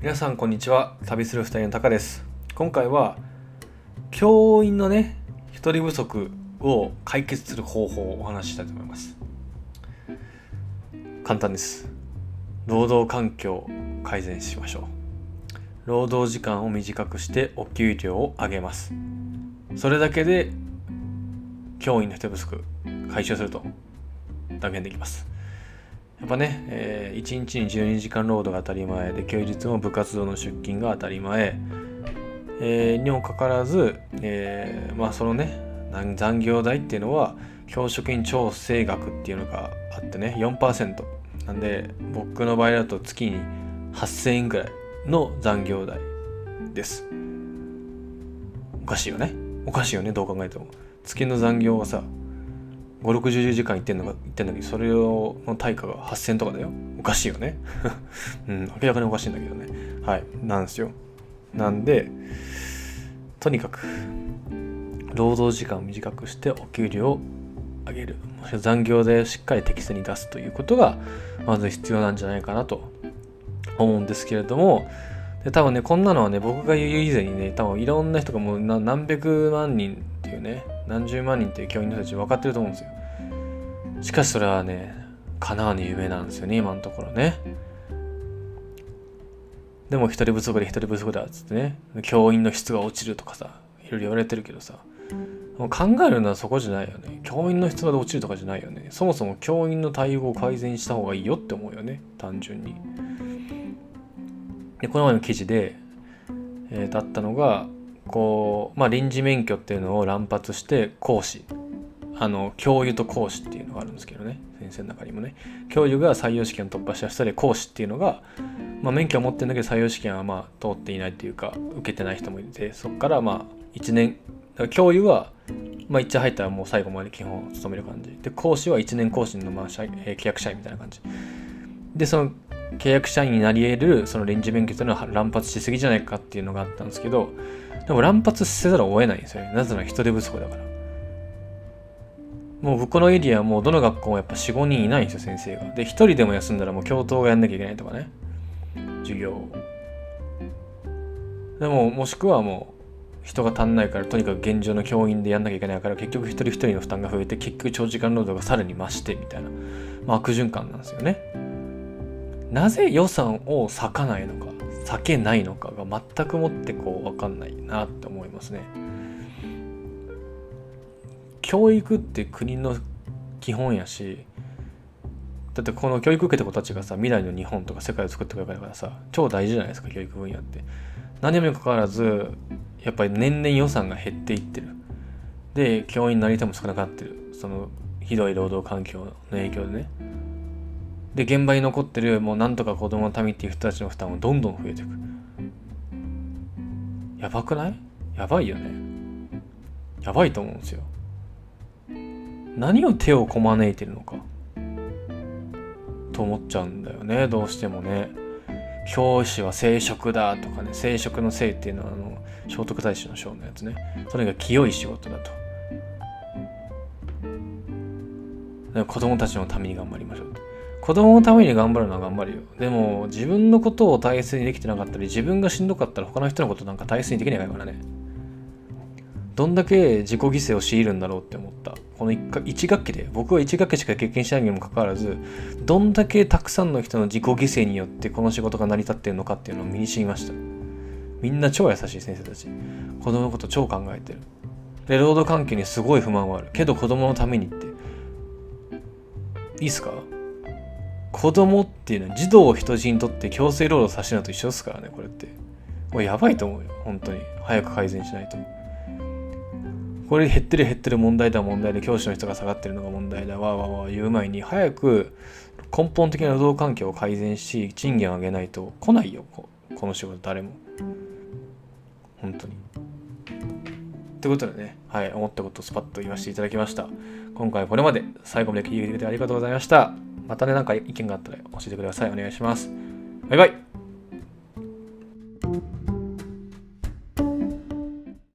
皆さんこんにちは。旅する二人のタカです。今回は教員のね一人不足を解決する方法をお話ししたいと思います。簡単です。労働環境改善しましょう。労働時間を短くしてお給料を上げます。それだけで教員の人不足解消すると断言できます。やっぱね、えー、1日に12時間労働が当たり前で休日も部活動の出勤が当たり前、えー、にもかかわらず、えー、まあそのね残業代っていうのは教職員調整額っていうのがあってね4%なんで僕の場合だと月に8000円ぐらいの残業代です。おかしいよね。おかしいよねどう考えても。月の残業はさ560時間行ってんのが言ってんだけどそれをの対価が8000とかだよ。おかしいよね。うん明らかにおかしいんだけどね。はいなんですよ。なんでとにかく労働時間を短くしてお給料を上げる。残業でしっかり適正に出すということがまず必要なんじゃないかなと思うんですけれども。で多分ねこんなのはね僕が言う以前にね多分いろんな人がもう何百万人っていうね何十万人っていう教員の人たち分かってると思うんですよ。しかしそれはね叶わぬ夢なんですよね今のところね。でも一人不足で一人不足だっつってね教員の質が落ちるとかさいろいろ言われてるけどさ。考えるのはそこじゃないよね。教員の質が落ちるとかじゃないよね。そもそも教員の対応を改善した方がいいよって思うよね。単純に。でこの前の記事で、えー、だったのがこうまあ臨時免許っていうのを乱発して講師あの教諭と講師っていうのがあるんですけどね先生の中にもね。教諭が採用試験を突破した人で講師っていうのが、まあ、免許を持ってるんだけど採用試験はまあ通っていないっていうか受けてない人もいてそこからまあ1年教諭はまあ1入ったらもう最後まで基本を務める感じ。で講師は1年講師のまあ社、え契約社員みたいな感じ。でその契約社員になり得るその臨時免許というのは乱発しすぎじゃないかっていうのがあったんですけどでも乱発せざるを得ないんですよねなぜなら人手不足だからもう僕のエリアはもうどの学校もやっぱ4、5人いないんですよ、先生が。で、1人でも休んだらもう教頭がやんなきゃいけないとかね。授業。でも、もしくはもう、人が足んないから、とにかく現状の教員でやんなきゃいけないから、結局一人一人の負担が増えて、結局長時間労働がさらに増して、みたいな、まあ、悪循環なんですよね。なぜ予算を割かないのか、避けないのかが全くもってこう、わかんないなって思いますね。教育って国の基本やしだってこの教育受けた子たちがさ未来の日本とか世界を作ってくれるからさ超大事じゃないですか教育分野って。何にもかかわらずやっぱり年々予算が減っていってる。で教員になり手も少なくなってる。そのひどい労働環境の影響でね。で現場に残ってるもうなんとか子供のためっていう人たちの負担もどんどん増えていく。やばくない？やばいよね。やばいと思うんですよ。何を手をこまねいてるのか。と思っちゃうんだよね。どうしてもね。教師は聖職だとかね。聖職の聖っていうのはあの聖徳太子の章のやつね。それが清い仕事だと。子供たちのために頑張りましょう。子供のために頑張るのは頑張るよでも自分のことを大切にできてなかったり自分がしんどかったら他の人のことなんか大切にできないからねどんだけ自己犠牲を強いるんだろうって思った。この 1, 学期で、僕は1学期しか経験しないにもかかわらず、どんだけたくさんの人の自己犠牲によってこの仕事が成り立ってるのかっていうのを身に染みました。みんな超優しい先生たち。子供のこと超考えてる。で、労働環境にすごい不満はある。けど子供のためにって。いいっすか？子供っていうのは児童を人質にとって強制労働させるのと一緒ですからね、これって。これやばいと思うよ、本当に。早く改善しないと。これ減ってる減ってる問題だ問題で教師の人が下がってるのが問題だ。わわわ言う前に早く根本的な労働環境を改善し賃金を上げないと。来ないよこの仕事誰も。本当に。ってことでねはい思ったことをスパッと言わせていただきました。今回これまで。最後まで聞いてくれてありがとうございました。またねなんか意見があったら教えてください。お願いします。バイバイ。